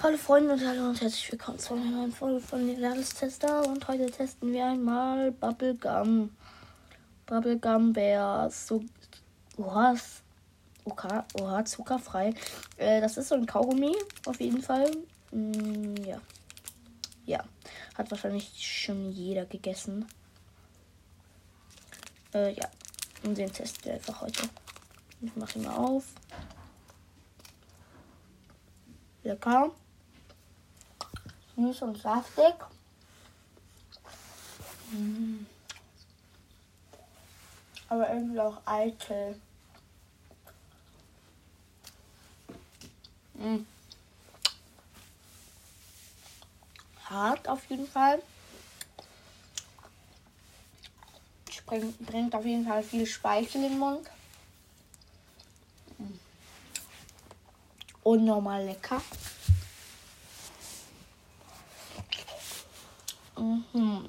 Hallo Freunde und hallo und herzlich willkommen zu einer neuen Folge von den Tester und heute testen wir einmal Bubblegum. Bubblegum Bears. So, oha, oha, oha zuckerfrei. Äh, das ist so ein Kaugummi, auf jeden Fall. Mm, ja. Ja. Hat wahrscheinlich schon jeder gegessen. Äh, ja. Und den testen wir einfach heute. Ich mache ihn mal auf. Lecker. Süß und saftig. Mm. Aber irgendwie auch eitel. Mm. Hart auf jeden Fall. Bringt, bringt auf jeden Fall viel Speichel in den Mund. Unnormal lecker. Mhm.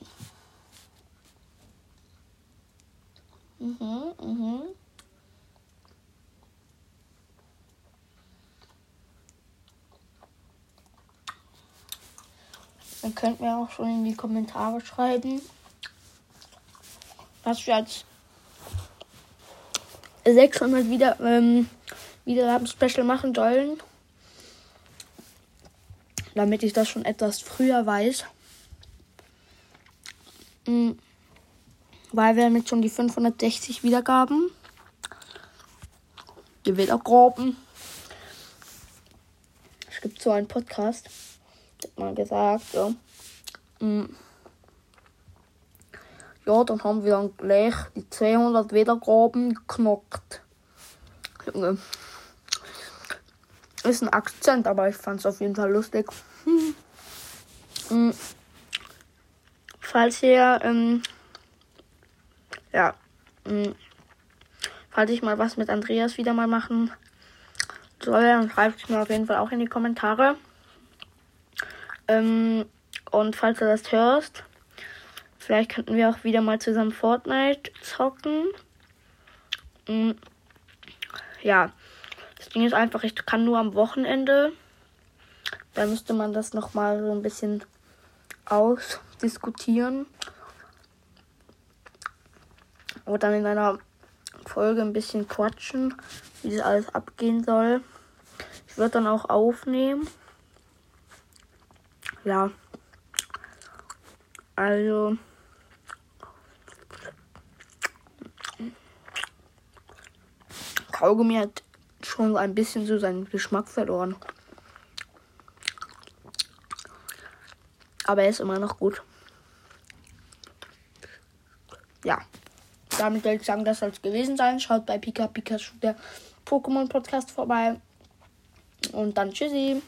Mhm, mhm. Dann könnt mir auch schon in die Kommentare schreiben, was wir als 600 wieder ähm, Wiedergaben-Special machen sollen. Damit ich das schon etwas früher weiß. Mhm. Weil wir haben jetzt schon die 560 Wiedergaben. Die Wiedergaben. Es gibt so einen Podcast. Hat mal gesagt, ja. Mhm. Ja, dann haben wir dann gleich die 200 Wiedergaben geknackt. Junge. Ist ein Akzent, aber ich fand es auf jeden Fall lustig. Mhm. Falls ihr, ähm, ja, mh, falls ich mal was mit Andreas wieder mal machen soll, dann schreibt es mir auf jeden Fall auch in die Kommentare. Ähm, und falls du das hörst, vielleicht könnten wir auch wieder mal zusammen Fortnite zocken. Mhm. Ja, das Ding ist einfach, ich kann nur am Wochenende. Da müsste man das nochmal so ein bisschen ausdiskutieren. Und dann in einer Folge ein bisschen quatschen, wie das alles abgehen soll. Ich würde dann auch aufnehmen. Ja. Also. Kaugummi hat schon ein bisschen so seinen Geschmack verloren. Aber er ist immer noch gut. Ja. Damit würde ich sagen, das soll es gewesen sein. Schaut bei Pika Pikachu der Pokémon Podcast vorbei. Und dann tschüssi.